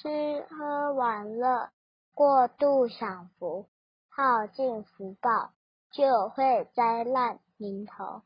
吃喝玩乐过度享福耗尽福报就会灾难临头。